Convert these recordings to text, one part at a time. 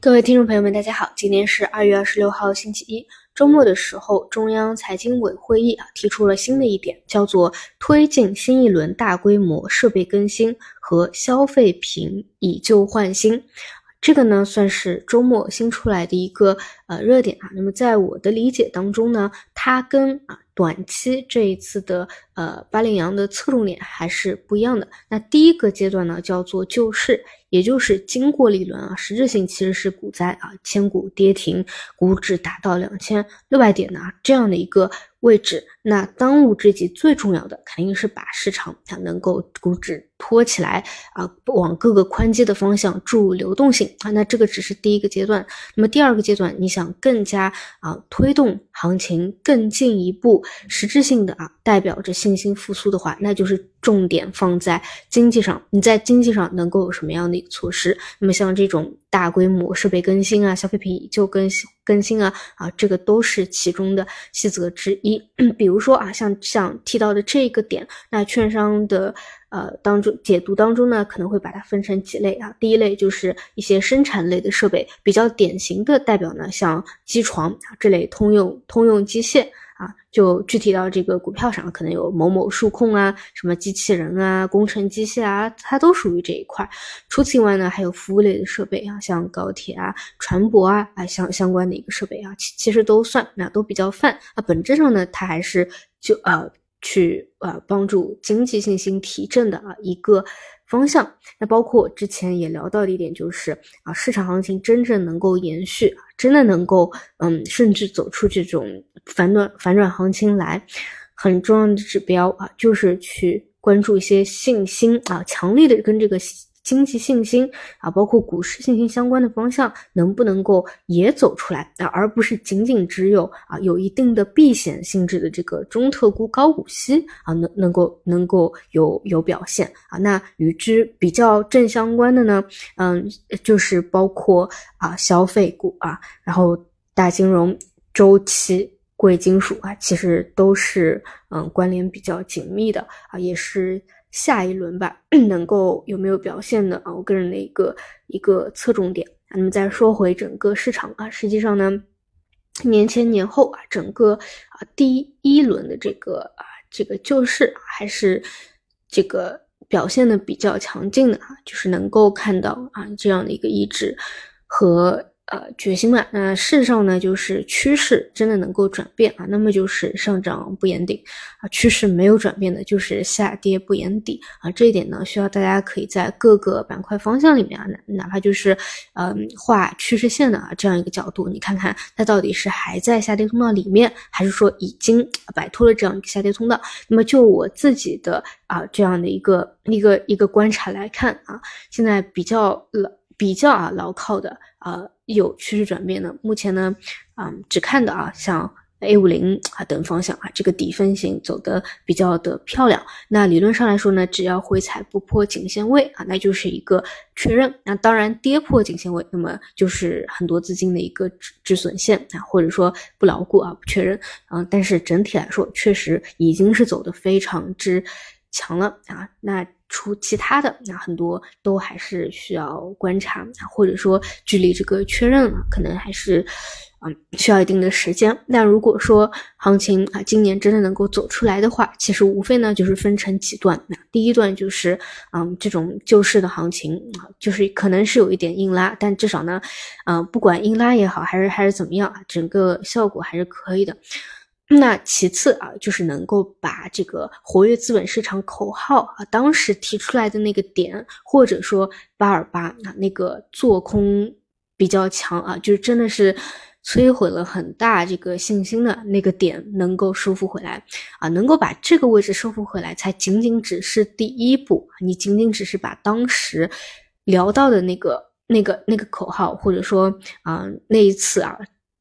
各位听众朋友们，大家好，今天是二月二十六号，星期一，周末的时候，中央财经委会议啊提出了新的一点，叫做推进新一轮大规模设备更新和消费品以旧换新。这个呢，算是周末新出来的一个呃热点啊。那么在我的理解当中呢，它跟啊短期这一次的呃八零阳的侧重点还是不一样的。那第一个阶段呢，叫做救市。也就是经过了一轮啊，实质性其实是股灾啊，千股跌停，股指达到两千六百点呢这样的一个位置。那当务之急最重要的肯定是把市场它能够股指托起来啊，往各个宽基的方向注入流动性啊。那这个只是第一个阶段。那么第二个阶段，你想想更加啊推动行情更进一步实质性的啊，代表着信心复苏的话，那就是重点放在经济上。你在经济上能够有什么样的一个？措施，那么像这种大规模设备更新啊，消费品以旧更新更新啊，啊，这个都是其中的细则之一。比如说啊，像像提到的这个点，那券商的呃当中解读当中呢，可能会把它分成几类啊。第一类就是一些生产类的设备，比较典型的代表呢，像机床啊这类通用通用机械。啊，就具体到这个股票上，可能有某某数控啊，什么机器人啊，工程机械啊，它都属于这一块。除此以外呢，还有服务类的设备啊，像高铁啊、船舶啊，啊相相关的一个设备啊，其其实都算，那都比较泛。啊，本质上呢，它还是就呃去呃帮助经济信心提振的啊一个。方向，那包括之前也聊到的一点，就是啊，市场行情真正能够延续，真的能够嗯，甚至走出这种反转反转行情来，很重要的指标啊，就是去关注一些信心啊，强力的跟这个。经济信心啊，包括股市信心相关的方向，能不能够也走出来啊？而不是仅仅只有啊有一定的避险性质的这个中特估高股息啊，能能够能够有有表现啊？那与之比较正相关的呢，嗯，就是包括啊消费股啊，然后大金融、周期、贵金属啊，其实都是嗯关联比较紧密的啊，也是。下一轮吧，能够有没有表现的啊？我个人的一个一个侧重点。那么再说回整个市场啊，实际上呢，年前年后啊，整个啊第一轮的这个啊这个救市还是这个表现的比较强劲的啊，就是能够看到啊这样的一个意志和。呃，决心嘛，那事实上呢，就是趋势真的能够转变啊，那么就是上涨不言顶啊，趋势没有转变的，就是下跌不言底啊，这一点呢，需要大家可以在各个板块方向里面啊，哪哪怕就是嗯画趋势线的啊这样一个角度，你看看它到底是还在下跌通道里面，还是说已经摆脱了这样一个下跌通道？那么就我自己的啊这样的一个一个一个观察来看啊，现在比较冷比较啊牢靠的啊。有趋势转变的，目前呢，嗯，只看的啊，像 A 五零啊等方向啊，这个底分型走的比较的漂亮。那理论上来说呢，只要回踩不破颈线位啊，那就是一个确认。那当然跌破颈线位，那么就是很多资金的一个止止损线啊，或者说不牢固啊，不确认啊。但是整体来说，确实已经是走的非常之强了啊。那。除其他的，那很多都还是需要观察，或者说距离这个确认啊，可能还是嗯需要一定的时间。那如果说行情啊今年真的能够走出来的话，其实无非呢就是分成几段。那第一段就是嗯这种救市的行情啊，就是可能是有一点硬拉，但至少呢，嗯不管硬拉也好，还是还是怎么样啊，整个效果还是可以的。那其次啊，就是能够把这个活跃资本市场口号啊，当时提出来的那个点，或者说八二八啊那个做空比较强啊，就是真的是摧毁了很大这个信心的那个点，能够收复回来啊，能够把这个位置收复回来，才仅仅只是第一步。你仅仅只是把当时聊到的那个、那个、那个口号，或者说啊那一次啊。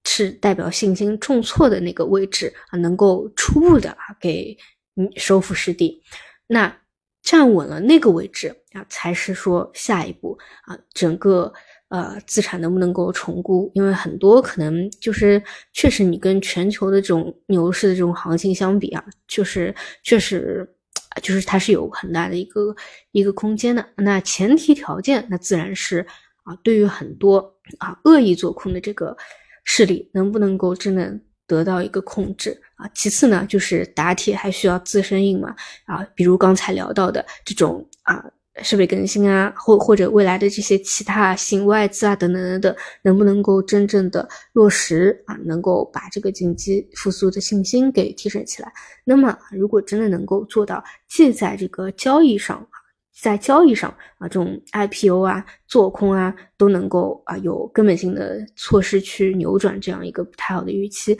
是代表信心重挫的那个位置啊，能够初步的啊给你收复失地，那站稳了那个位置啊，才是说下一步啊，整个呃资产能不能够重估？因为很多可能就是确实你跟全球的这种牛市的这种行情相比啊，就是确实就是它是有很大的一个一个空间的。那前提条件那自然是。啊，对于很多啊恶意做空的这个势力，能不能够真的得到一个控制啊？其次呢，就是打铁还需要自身硬嘛啊，比如刚才聊到的这种啊。设备更新啊，或或者未来的这些其他新外资啊等等等等，能不能够真正的落实啊？能够把这个经济复苏的信心给提升起来。那么，如果真的能够做到，既在这个交易上，在交易上啊，这种 IPO 啊、做空啊，都能够啊有根本性的措施去扭转这样一个不太好的预期。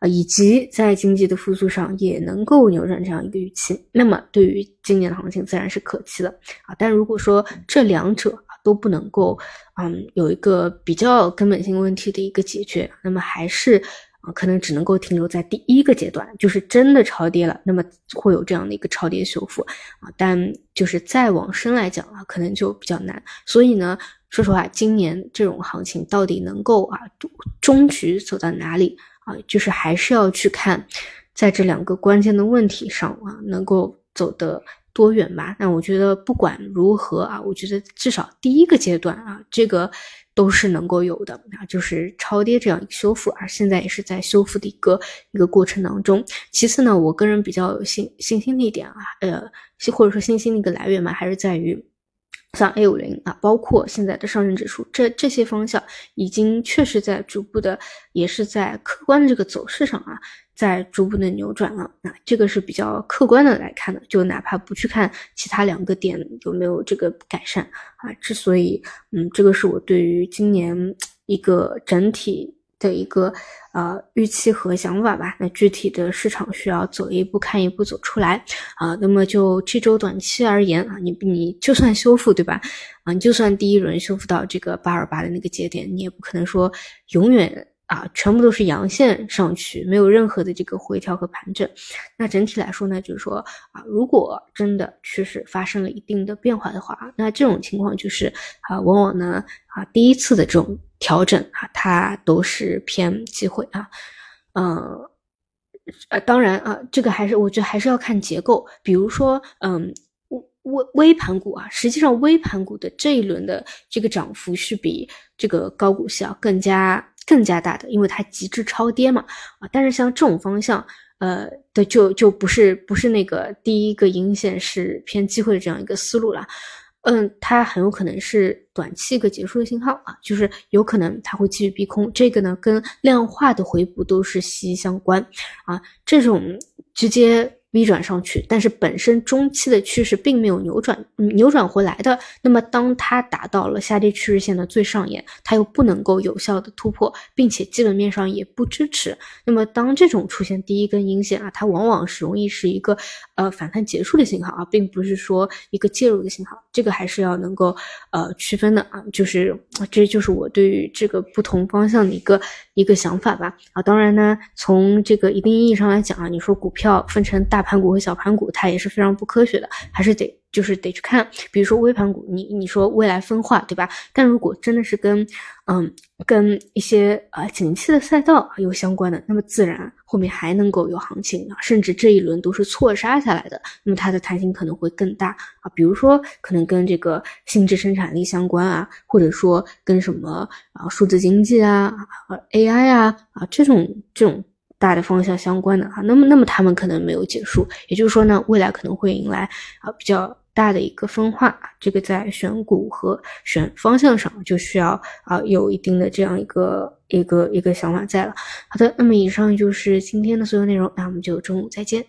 啊，以及在经济的复苏上也能够扭转这样一个预期，那么对于今年的行情自然是可期的啊。但如果说这两者啊都不能够，嗯，有一个比较根本性问题的一个解决，那么还是啊可能只能够停留在第一个阶段，就是真的超跌了，那么会有这样的一个超跌修复啊。但就是再往深来讲啊，可能就比较难。所以呢，说实话，今年这种行情到底能够啊终局走到哪里？啊，就是还是要去看，在这两个关键的问题上啊，能够走得多远吧？那我觉得不管如何啊，我觉得至少第一个阶段啊，这个都是能够有的啊，就是超跌这样一个修复，而现在也是在修复的一个一个过程当中。其次呢，我个人比较有信信心的一点啊，呃，或者说信心的一个来源嘛，还是在于。像 A 五零啊，包括现在的上证指数，这这些方向已经确实在逐步的，也是在客观的这个走势上啊，在逐步的扭转了。那这个是比较客观的来看的，就哪怕不去看其他两个点有没有这个改善啊，之所以嗯，这个是我对于今年一个整体。的一个呃预期和想法吧，那具体的市场需要走一步看一步走出来啊。那么就这周短期而言啊，你你就算修复对吧？啊，你就算第一轮修复到这个八二八的那个节点，你也不可能说永远啊全部都是阳线上去，没有任何的这个回调和盘整。那整体来说呢，就是说啊，如果真的趋势发生了一定的变化的话，那这种情况就是啊，往往呢啊第一次的这种。调整啊，它都是偏机会啊，嗯，呃，当然啊，这个还是我觉得还是要看结构，比如说，嗯，微微盘股啊，实际上微盘股的这一轮的这个涨幅是比这个高股息啊更加更加大的，因为它极致超跌嘛啊，但是像这种方向，呃的就就不是不是那个第一个阴线是偏机会的这样一个思路了。嗯，它很有可能是短期一个结束的信号啊，就是有可能它会继续逼空，这个呢跟量化的回补都是息息相关啊，这种直接。V 转上去，但是本身中期的趋势并没有扭转，扭转回来的。那么，当它达到了下跌趋势线的最上沿，它又不能够有效的突破，并且基本面上也不支持。那么，当这种出现第一根阴线啊，它往往是容易是一个呃反弹结束的信号啊，并不是说一个介入的信号。这个还是要能够呃区分的啊，就是这就是我对于这个不同方向的一个一个想法吧。啊，当然呢，从这个一定意义上来讲啊，你说股票分成大。大盘股和小盘股，它也是非常不科学的，还是得就是得去看，比如说微盘股，你你说未来分化，对吧？但如果真的是跟嗯跟一些呃景气的赛道有相关的，那么自然后面还能够有行情啊，甚至这一轮都是错杀下来的，那么它的弹性可能会更大啊。比如说可能跟这个新质生产力相关啊，或者说跟什么啊数字经济啊、AI 啊啊这种这种。大的方向相关的啊，那么那么他们可能没有结束，也就是说呢，未来可能会迎来啊比较大的一个分化，这个在选股和选方向上就需要啊有一定的这样一个一个一个想法在了。好的，那么以上就是今天的所有内容，那我们就中午再见。